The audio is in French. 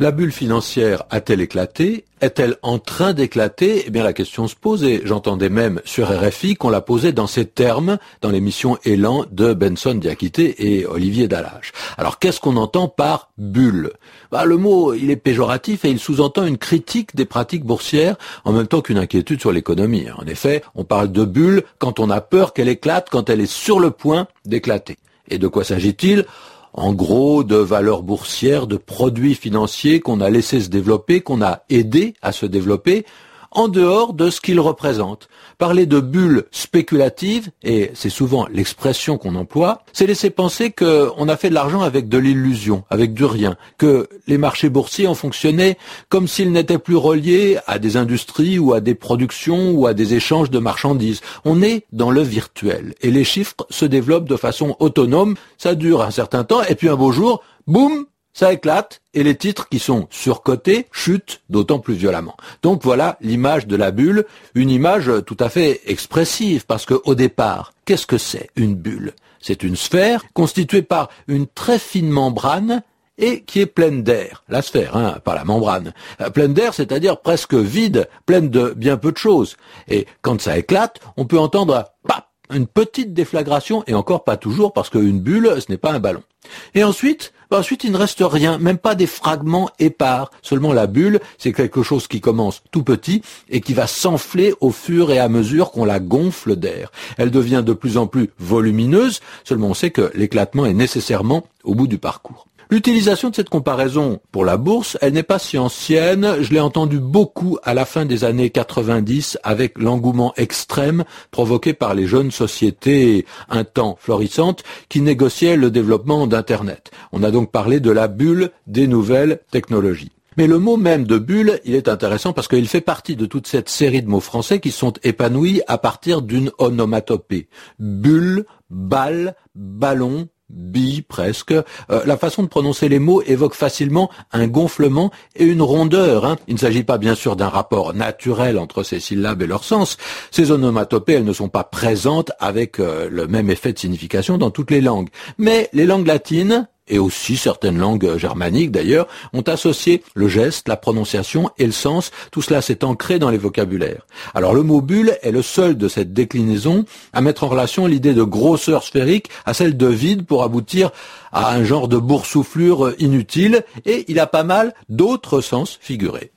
La bulle financière a-t-elle éclaté? Est-elle en train d'éclater? Eh bien la question se pose et j'entendais même sur RFI qu'on la posait dans ces termes dans l'émission Élan de Benson Diakité et Olivier Dallage. Alors qu'est-ce qu'on entend par bulle? Bah, Le mot il est péjoratif et il sous-entend une critique des pratiques boursières en même temps qu'une inquiétude sur l'économie. En effet, on parle de bulle quand on a peur qu'elle éclate, quand elle est sur le point d'éclater. Et de quoi s'agit-il? En gros de valeurs boursières, de produits financiers qu'on a laissé se développer, qu'on a aidé à se développer, en dehors de ce qu'ils représentent. Parler de bulles spéculatives, et c'est souvent l'expression qu'on emploie, c'est laisser penser qu'on a fait de l'argent avec de l'illusion, avec du rien, que les marchés boursiers ont fonctionné comme s'ils n'étaient plus reliés à des industries ou à des productions ou à des échanges de marchandises. On est dans le virtuel, et les chiffres se développent de façon autonome, ça dure un certain temps, et puis un beau jour, boum, ça éclate et les titres qui sont surcotés chutent d'autant plus violemment. Donc voilà l'image de la bulle, une image tout à fait expressive parce que au départ, qu'est-ce que c'est une bulle? C'est une sphère constituée par une très fine membrane et qui est pleine d'air. La sphère, hein, pas la membrane. Euh, pleine d'air, c'est-à-dire presque vide, pleine de bien peu de choses. Et quand ça éclate, on peut entendre pap une petite déflagration, et encore pas toujours, parce qu'une bulle, ce n'est pas un ballon. Et ensuite, bah, ensuite, il ne reste rien, même pas des fragments épars. Seulement la bulle, c'est quelque chose qui commence tout petit et qui va s'enfler au fur et à mesure qu'on la gonfle d'air. Elle devient de plus en plus volumineuse, seulement on sait que l'éclatement est nécessairement au bout du parcours. L'utilisation de cette comparaison pour la bourse, elle n'est pas si ancienne. Je l'ai entendu beaucoup à la fin des années 90 avec l'engouement extrême provoqué par les jeunes sociétés un temps florissantes qui négociaient le développement d'Internet. On a donc parlé de la bulle des nouvelles technologies. Mais le mot même de bulle, il est intéressant parce qu'il fait partie de toute cette série de mots français qui sont épanouis à partir d'une onomatopée. Bulle, balle, ballon, bi presque. Euh, la façon de prononcer les mots évoque facilement un gonflement et une rondeur. Hein. Il ne s'agit pas bien sûr d'un rapport naturel entre ces syllabes et leur sens. Ces onomatopées, elles ne sont pas présentes avec euh, le même effet de signification dans toutes les langues. Mais les langues latines, et aussi certaines langues germaniques d'ailleurs, ont associé le geste, la prononciation et le sens. Tout cela s'est ancré dans les vocabulaires. Alors le mot bulle est le seul de cette déclinaison à mettre en relation l'idée de grosseur sphérique à celle de vide pour aboutir à un genre de boursouflure inutile et il a pas mal d'autres sens figurés.